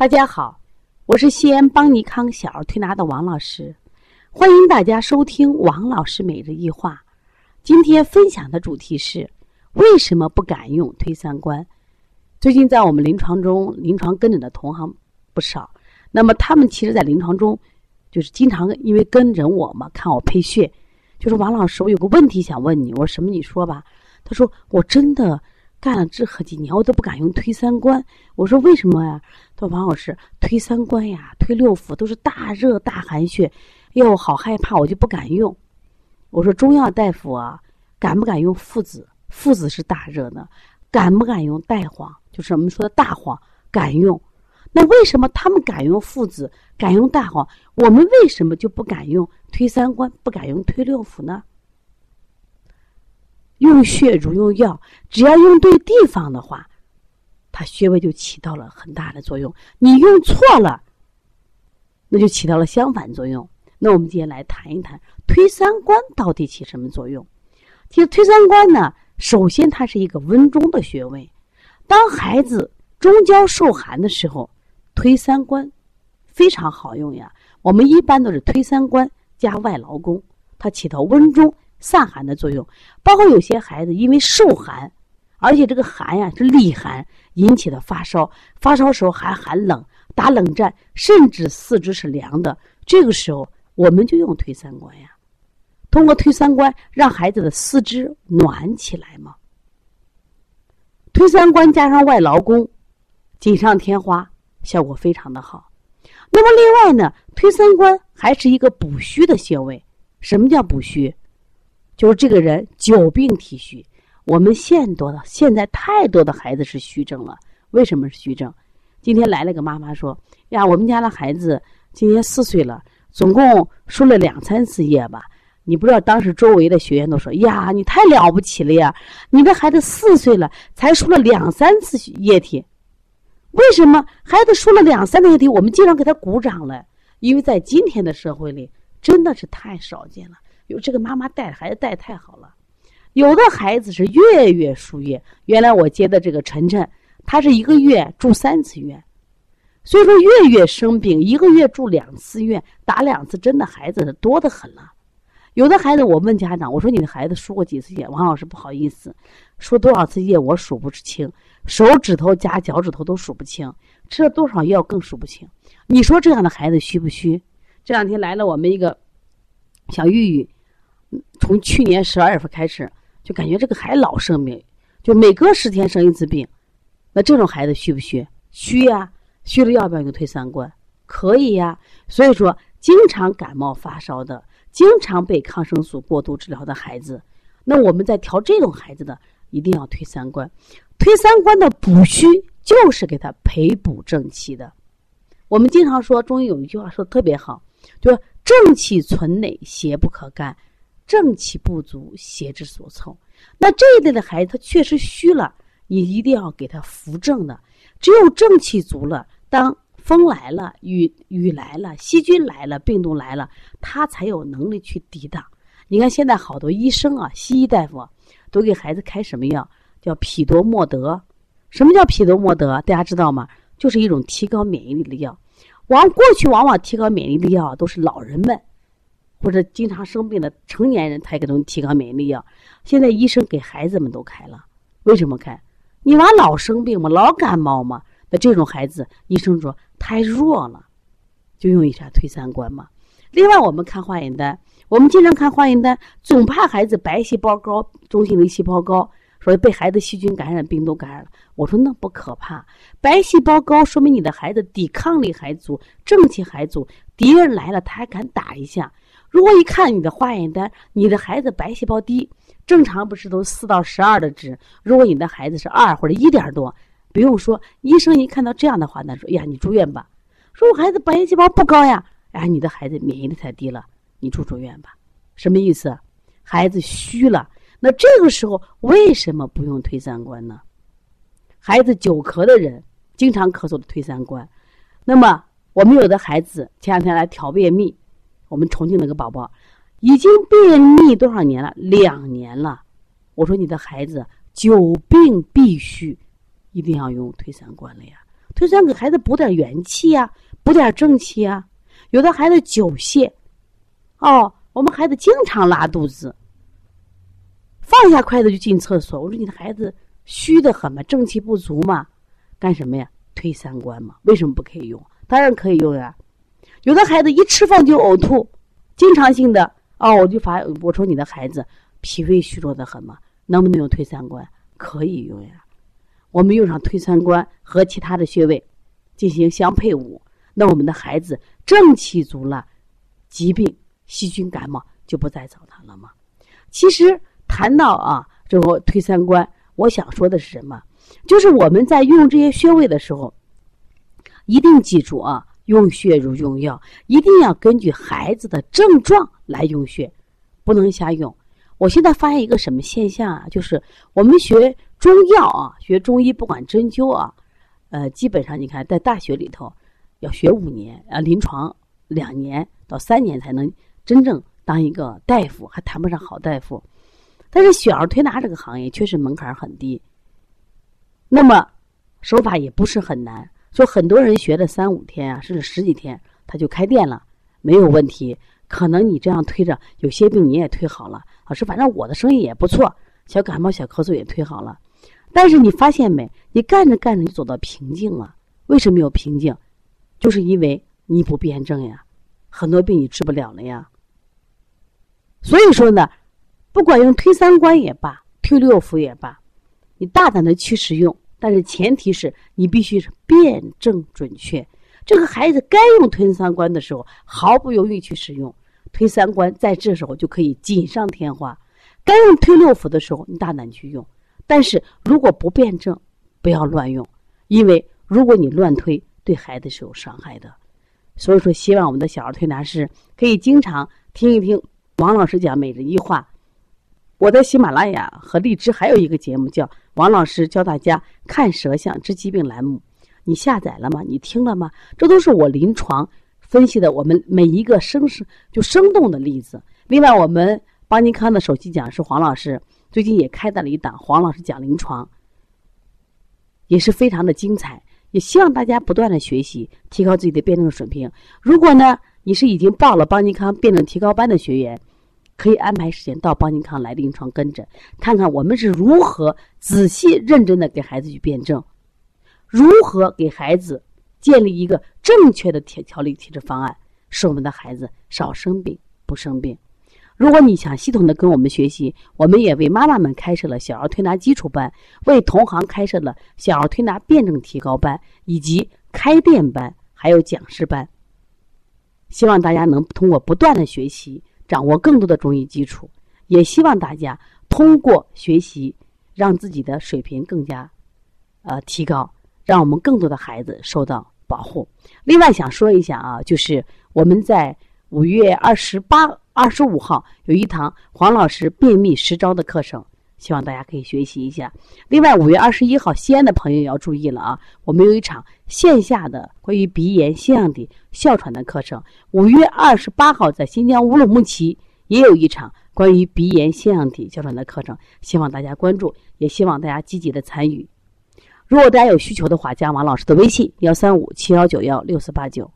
大家好，我是西安邦尼康小儿推拿的王老师，欢迎大家收听王老师每日一话。今天分享的主题是为什么不敢用推三关？最近在我们临床中，临床跟诊的同行不少，那么他们其实，在临床中就是经常因为跟诊我嘛，看我配穴，就说王老师，我有个问题想问你。我说什么？你说吧。他说我真的。干了这好几年，我都不敢用推三关。我说为什么呀？他说王老师，推三关呀，推六腑都是大热大寒血，哟，好害怕，我就不敢用。我说中药大夫啊，敢不敢用附子？附子是大热的，敢不敢用带黄？就是我们说的大黄，敢用。那为什么他们敢用附子，敢用大黄？我们为什么就不敢用推三关，不敢用推六腑呢？用血如用药，只要用对地方的话，它穴位就起到了很大的作用。你用错了，那就起到了相反作用。那我们今天来谈一谈推三关到底起什么作用？其实推三关呢，首先它是一个温中的穴位。当孩子中焦受寒的时候，推三关非常好用呀。我们一般都是推三关加外劳宫，它起到温中。散寒的作用，包括有些孩子因为受寒，而且这个寒呀是厉寒引起的发烧，发烧时候还寒冷，打冷战，甚至四肢是凉的。这个时候我们就用推三关呀，通过推三关让孩子的四肢暖起来嘛。推三关加上外劳宫，锦上添花，效果非常的好。那么另外呢，推三关还是一个补虚的穴位。什么叫补虚？就是这个人久病体虚，我们现多的现在太多的孩子是虚症了。为什么是虚症？今天来了个妈妈说：“呀，我们家的孩子今年四岁了，总共输了两三次液吧。你不知道当时周围的学员都说：呀，你太了不起了呀！你这孩子四岁了才输了两三次液体，为什么孩子输了两三次液体，我们经常给他鼓掌了？因为在今天的社会里，真的是太少见了。”有这个妈妈带孩子带太好了，有的孩子是月月输液。原来我接的这个晨晨，他是一个月住三次院，所以说月月生病，一个月住两次院，打两次针的孩子多得很了。有的孩子，我问家长，我说你的孩子输过几次液？王老师不好意思，输多少次液我数不清，手指头加脚趾头都数不清，吃了多少药更数不清。你说这样的孩子虚不虚？这两天来了我们一个小玉玉。从去年十二月份开始，就感觉这个孩子老生病，就每隔十天生一次病。那这种孩子虚不虚？虚呀，虚了要不要用推三关？可以呀。所以说，经常感冒发烧的，经常被抗生素过度治疗的孩子，那我们在调这种孩子的，一定要推三关。推三关的补虚，就是给他培补正气的。我们经常说，中医有一句话说的特别好，就是正气存内，邪不可干。正气不足，邪之所凑。那这一类的孩子，他确实虚了，你一定要给他扶正的。只有正气足了，当风来了、雨雨来了、细菌来了、病毒来了，他才有能力去抵挡。你看现在好多医生啊，西医大夫都给孩子开什么药？叫匹多莫德。什么叫匹多莫德？大家知道吗？就是一种提高免疫力的药。往过去往往提高免疫力的药都是老人们。或者经常生病的成年人才给他们提高免疫力药，现在医生给孩子们都开了。为什么开？你娃老生病嘛，老感冒嘛，那这种孩子，医生说太弱了，就用一下推三关嘛。另外，我们看化验单，我们经常看化验单，总怕孩子白细胞高、中性粒细胞高，说被孩子细菌感染、病毒感染了。我说那不可怕，白细胞高说明你的孩子抵抗力还足，正气还足，敌人来了他还敢打一下。如果一看你的化验单，你的孩子白细胞低，正常不是都四到十二的值？如果你的孩子是二或者一点多，不用说，医生一看到这样的话，那说：“呀，你住院吧。”说我孩子白细胞不高呀，哎，你的孩子免疫力太低了，你住住院吧。什么意思？孩子虚了，那这个时候为什么不用推三关呢？孩子久咳的人，经常咳嗽的推三关。那么我们有的孩子前两天来调便秘。我们重庆那个宝宝已经便秘多少年了？两年了。我说你的孩子久病必须，一定要用推三关了呀。推三给孩子补点元气呀，补点正气呀。有的孩子久泻，哦，我们孩子经常拉肚子，放下筷子就进厕所。我说你的孩子虚的很嘛，正气不足嘛，干什么呀？推三关嘛？为什么不可以用？当然可以用呀。有的孩子一吃饭就呕吐，经常性的哦，我就发我说你的孩子脾胃虚弱的很嘛，能不能用推三关？可以用呀。我们用上推三关和其他的穴位进行相配伍，那我们的孩子正气足了，疾病、细菌、感冒就不再找他了吗？其实谈到啊，这个推三关，我想说的是什么？就是我们在用这些穴位的时候，一定记住啊，用穴如用药，一定要根据孩子的症状来用穴，不能瞎用。我现在发现一个什么现象啊？就是我们学中药啊，学中医，不管针灸啊，呃，基本上你看在大学里头要学五年啊，临床两年到三年才能真正当一个大夫，还谈不上好大夫。但是小儿推拿这个行业确实门槛很低，那么手法也不是很难，说很多人学了三五天啊，甚至十几天他就开店了，没有问题。可能你这样推着，有些病你也推好了。老师，反正我的生意也不错，小感冒、小咳嗽也推好了。但是你发现没？你干着干着就走到瓶颈了。为什么有瓶颈？就是因为你不辩证呀，很多病你治不了了呀。所以说呢，不管用推三关也罢，推六腑也罢，你大胆的去使用，但是前提是你必须是辩证准确。这个孩子该用推三关的时候，毫不犹豫去使用。推三关，在这时候就可以锦上添花。该用推六腑的时候，你大胆去用。但是如果不辩证，不要乱用，因为如果你乱推，对孩子是有伤害的。所以说，希望我们的小儿推拿师可以经常听一听王老师讲每日一话。我在喜马拉雅和荔枝还有一个节目叫《王老师教大家看舌象治疾病》栏目，你下载了吗？你听了吗？这都是我临床。分析的我们每一个生生就生动的例子。另外，我们邦尼康的首席讲师黄老师最近也开展了一档黄老师讲临床，也是非常的精彩。也希望大家不断的学习，提高自己的辩证水平。如果呢，你是已经报了邦尼康辩证提高班的学员，可以安排时间到邦尼康来临床跟诊，看看我们是如何仔细认真的给孩子去辩证，如何给孩子。建立一个正确的调调理体质方案，使我们的孩子少生病不生病。如果你想系统的跟我们学习，我们也为妈妈们开设了小儿推拿基础班，为同行开设了小儿推拿辩证提高班，以及开店班，还有讲师班。希望大家能通过不断的学习，掌握更多的中医基础。也希望大家通过学习，让自己的水平更加呃提高，让我们更多的孩子受到。保护。另外想说一下啊，就是我们在五月二十八、二十五号有一堂黄老师便秘十招的课程，希望大家可以学习一下。另外五月二十一号，西安的朋友要注意了啊，我们有一场线下的关于鼻炎、腺样体、哮喘的课程。五月二十八号，在新疆乌鲁木齐也有一场关于鼻炎、腺样体、哮喘的课程，希望大家关注，也希望大家积极的参与。如果大家有需求的话，加王老师的微信：幺三五七幺九幺六四八九。